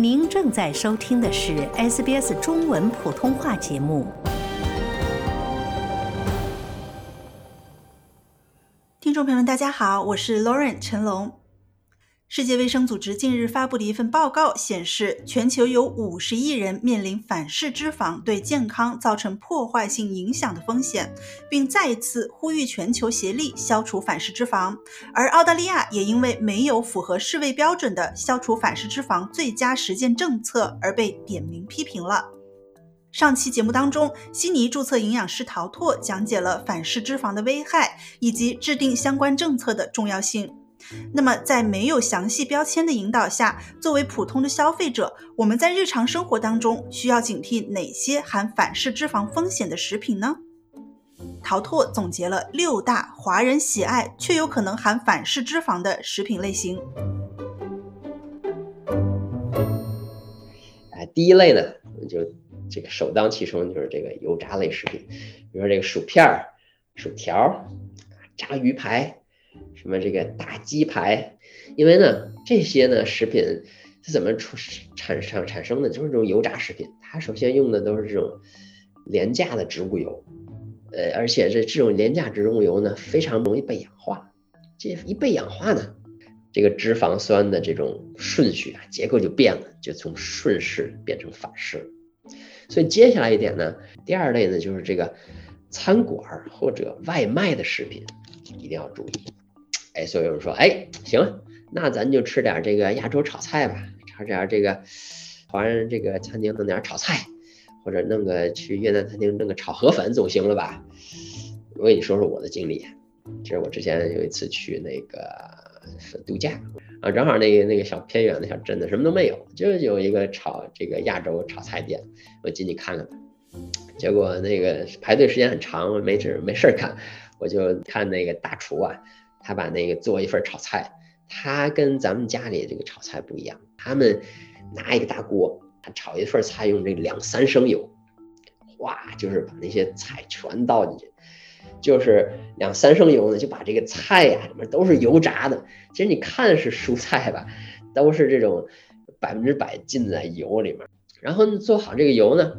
您正在收听的是 SBS 中文普通话节目。听众朋友们，大家好，我是 Lauren 陈龙。世界卫生组织近日发布的一份报告显示，全球有五十亿人面临反式脂肪对健康造成破坏性影响的风险，并再一次呼吁全球协力消除反式脂肪。而澳大利亚也因为没有符合世卫标准的消除反式脂肪最佳实践政策而被点名批评了。上期节目当中，悉尼注册营养师陶拓讲解了反式脂肪的危害以及制定相关政策的重要性。那么，在没有详细标签的引导下，作为普通的消费者，我们在日常生活当中需要警惕哪些含反式脂肪风险的食品呢？陶拓总结了六大华人喜爱却有可能含反式脂肪的食品类型。哎，第一类呢，就这个首当其冲就是这个油炸类食品，比如说这个薯片儿、薯条、炸鱼排。什么这个大鸡排，因为呢，这些呢食品是怎么出产生产生的？就是这种油炸食品，它首先用的都是这种廉价的植物油，呃，而且这这种廉价植物油呢，非常容易被氧化。这一被氧化呢，这个脂肪酸的这种顺序啊，结构就变了，就从顺势变成反式。所以接下来一点呢，第二类呢，就是这个餐馆或者外卖的食品，一定要注意。哎，所以有人说，哎，行，那咱就吃点这个亚洲炒菜吧，炒点这个华人这个餐厅弄点炒菜，或者弄个去越南餐厅弄个炒河粉总行了吧？我跟你说说我的经历，这是我之前有一次去那个度假啊，正好那个那个小偏远的小镇子什么都没有，就有一个炒这个亚洲炒菜店，我进去看看，结果那个排队时间很长，没事没事干，我就看那个大厨啊。他把那个做一份炒菜，他跟咱们家里这个炒菜不一样。他们拿一个大锅，他炒一份菜用这两三升油，哇，就是把那些菜全倒进去，就是两三升油呢，就把这个菜呀里面都是油炸的。其实你看是蔬菜吧，都是这种百分之百浸在油里面。然后做好这个油呢。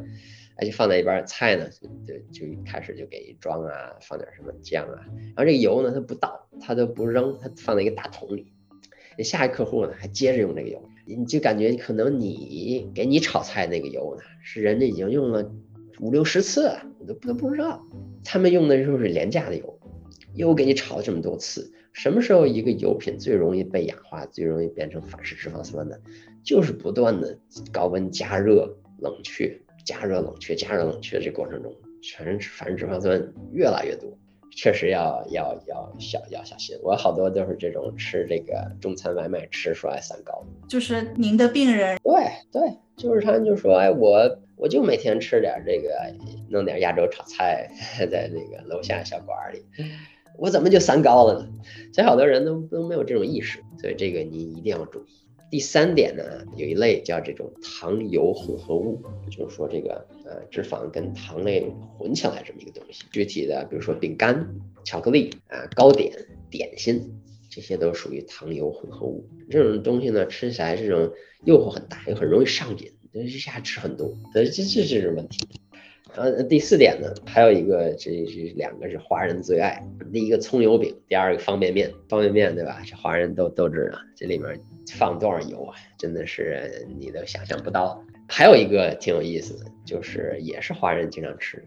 就放在一边，菜呢就就就开始就给装啊，放点什么酱啊，然后这个油呢，它不倒，它都不扔，它放在一个大桶里。下一客户呢，还接着用这个油，你就感觉可能你给你炒菜那个油呢，是人家已经用了五六十次了，你都都不知道。他们用的就是廉价的油，又给你炒了这么多次。什么时候一个油品最容易被氧化，最容易变成反式脂肪酸呢？就是不断的高温加热、冷却。加热冷却，加热冷却这过程中，全是反式脂肪酸越来越多，确实要要要小要小心。我好多都是这种吃这个中餐外卖吃出来三高，就是您的病人，对对，就是他就说，哎，我我就每天吃点这个，弄点亚洲炒菜，在那个楼下小馆里，我怎么就三高了呢？所以好多人都都没有这种意识，所以这个你一定要注意。第三点呢，有一类叫这种糖油混合物，就是说这个呃脂肪跟糖类混起来这么一个东西。具体的，比如说饼干、巧克力啊、糕点、点心，这些都属于糖油混合物。这种东西呢，吃起来这种诱惑很大，又很容易上瘾，就一下吃很多，这这这是问题。然后第四点呢，还有一个，这这两个是华人最爱，第一个葱油饼，第二个方便面。方便面对吧？这华人都都知道，这里面放多少油啊？真的是你都想象不到。还有一个挺有意思的，就是也是华人经常吃，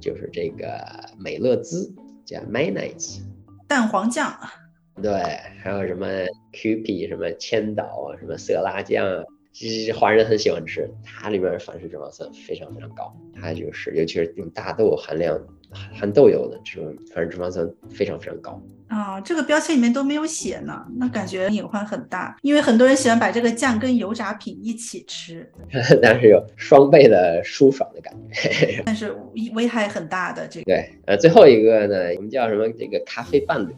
就是这个美乐滋，叫 mayonnaise，蛋黄酱。对，还有什么 QP，什么千岛啊，什么色拉酱啊。其实华人很喜欢吃，它里面反式脂肪酸非常非常高，它就是尤其是用大豆含量含豆油的这种反式脂肪酸非常非常高啊。这个标签里面都没有写呢，那感觉隐患很大，因为很多人喜欢把这个酱跟油炸品一起吃，但是有双倍的舒爽的感觉，但是危害很大的这个。对，呃，最后一个呢，我们叫什么？这个咖啡伴侣，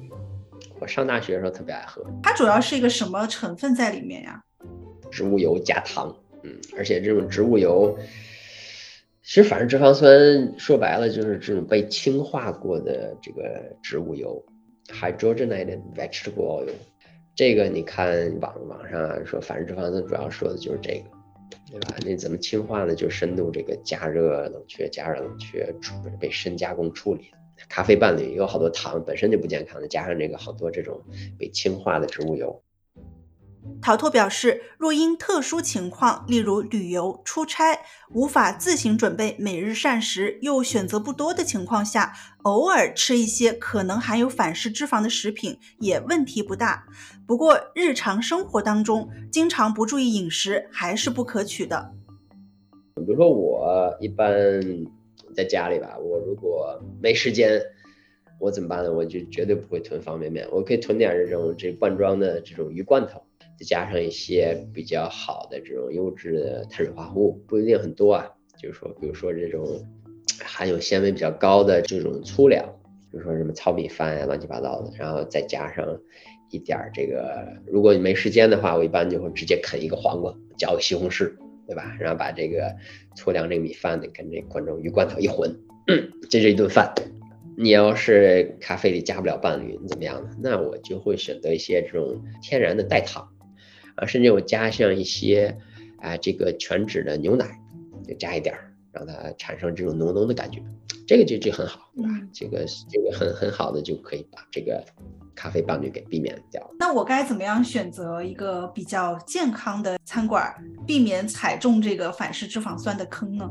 我上大学的时候特别爱喝。它主要是一个什么成分在里面呀？植物油加糖，嗯，而且这种植物油，其实反式脂肪酸说白了就是这种被氢化过的这个植物油，hydrogenated vegetable oil。这个你看网网上说反式脂肪酸主要说的就是这个，对吧？那怎么氢化呢？就深度这个加热、冷却、加热、冷却，被深加工处理。咖啡伴侣有好多糖，本身就不健康的，加上这个好多这种被氢化的植物油。陶拓表示，若因特殊情况，例如旅游、出差，无法自行准备每日膳食，又选择不多的情况下，偶尔吃一些可能含有反式脂肪的食品也问题不大。不过，日常生活当中经常不注意饮食还是不可取的。比如说，我一般在家里吧，我如果没时间，我怎么办呢？我就绝对不会囤方便面，我可以囤点这种这罐装的这种鱼罐头。再加上一些比较好的这种优质的碳水化合物，不一定很多啊。就是说，比如说这种含有纤维比较高的这种粗粮，比如说什么糙米饭呀，乱七八糟的。然后再加上一点儿这个，如果你没时间的话，我一般就会直接啃一个黄瓜，嚼个西红柿，对吧？然后把这个粗粮这个米饭呢跟这罐装鱼罐头一混，这是一顿饭。你要是咖啡里加不了伴侣，你怎么样呢？那我就会选择一些这种天然的代糖。啊，甚至我加上一些，啊，这个全脂的牛奶，就加一点儿，让它产生这种浓浓的感觉，这个就就很好，对吧？这个这个很很好的就可以把这个咖啡伴侣给避免掉。那我该怎么样选择一个比较健康的餐馆，避免踩中这个反式脂肪酸的坑呢？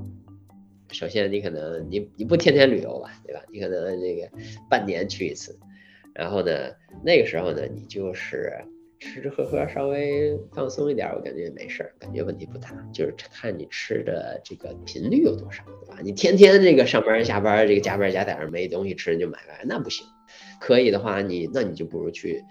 首先，你可能你你不天天旅游吧，对吧？你可能这个半年去一次，然后呢，那个时候呢，你就是。吃吃喝喝稍微放松一点，我感觉也没事儿，感觉问题不大。就是看你吃的这个频率有多少，对吧？你天天这个上班下班，这个加班加点没东西吃你就买呗，那不行。可以的话，你那你就不如去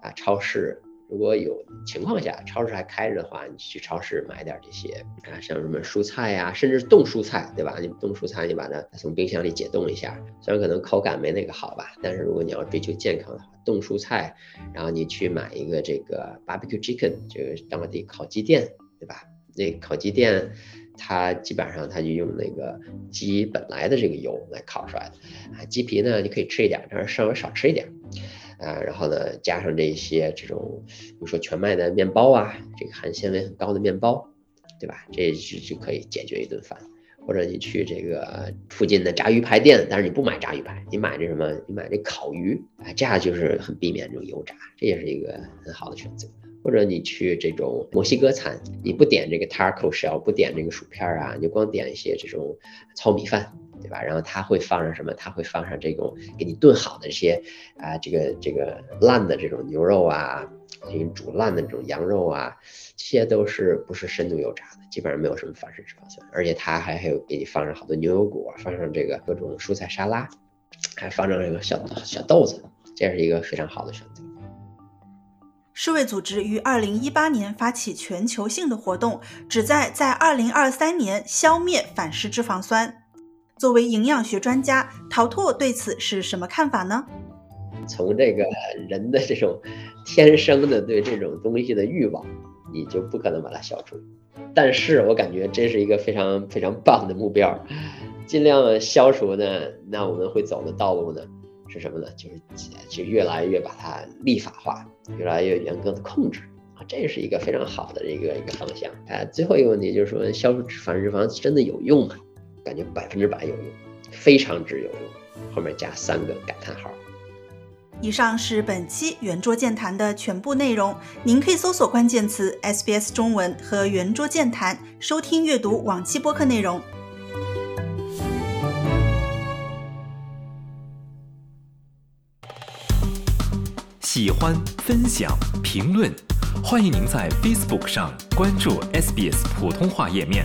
啊超市。如果有情况下，超市还开着的话，你去超市买点这些啊，像什么蔬菜呀，甚至冻蔬菜，对吧？你冻蔬菜，你把它从冰箱里解冻一下，虽然可能口感没那个好吧，但是如果你要追求健康的话，冻蔬菜，然后你去买一个这个 barbecue chicken，这个当地烤鸡店，对吧？那烤鸡店，它基本上它就用那个鸡本来的这个油来烤出来的啊，鸡皮呢你可以吃一点，但是稍微少吃一点。啊，然后呢，加上这些这种，比如说全麦的面包啊，这个含纤维很高的面包，对吧？这就就可以解决一顿饭。或者你去这个附近的炸鱼排店，但是你不买炸鱼排，你买这什么？你买这烤鱼，啊，这样就是很避免这种油炸，这也是一个很好的选择。或者你去这种墨西哥餐，你不点这个 taco shell，不点这个薯片啊，你就光点一些这种糙米饭，对吧？然后他会放上什么？他会放上这种给你炖好的这些啊，这个这个烂的这种牛肉啊，给你煮烂的这种羊肉啊，这些都是不是深度油炸的，基本上没有什么反式脂肪酸，而且它还还有给你放上好多牛油果，放上这个各种蔬菜沙拉，还放上这个小小豆子，这是一个非常好的选择。世卫组织于二零一八年发起全球性的活动，旨在在二零二三年消灭反式脂肪酸。作为营养学专家，陶拓对此是什么看法呢？从这个人的这种天生的对这种东西的欲望，你就不可能把它消除。但是我感觉这是一个非常非常棒的目标，尽量消除呢，那我们会走的道路呢？是什么呢？就是就越来越把它立法化，越来越严格的控制啊，这是一个非常好的一个一个方向。哎，最后一个问题就是说，消除反式脂肪真的有用吗？感觉百分之百有用，非常之有用，后面加三个感叹号。以上是本期圆桌健谈的全部内容，您可以搜索关键词 SBS 中文和圆桌健谈，收听阅读往期播客内容。喜欢、分享、评论，欢迎您在 Facebook 上关注 SBS 普通话页面。